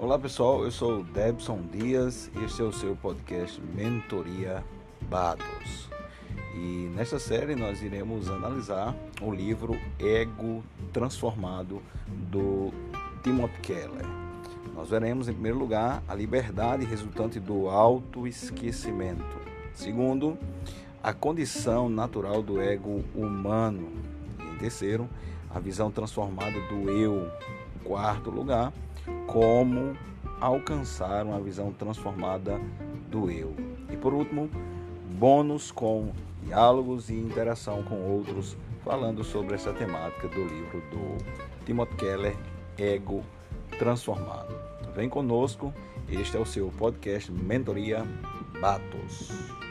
Olá pessoal, eu sou Debson Dias, este é o seu podcast Mentoria Bados. E nesta série nós iremos analisar o livro Ego Transformado do Timothy Keller. Nós veremos em primeiro lugar a liberdade resultante do autoesquecimento. Segundo, a condição natural do ego humano. E em terceiro, a visão transformada do eu. Quarto lugar, como alcançar uma visão transformada do eu. E por último, bônus com diálogos e interação com outros, falando sobre essa temática do livro do Timothy Keller, Ego Transformado. Vem conosco, este é o seu podcast Mentoria Batos.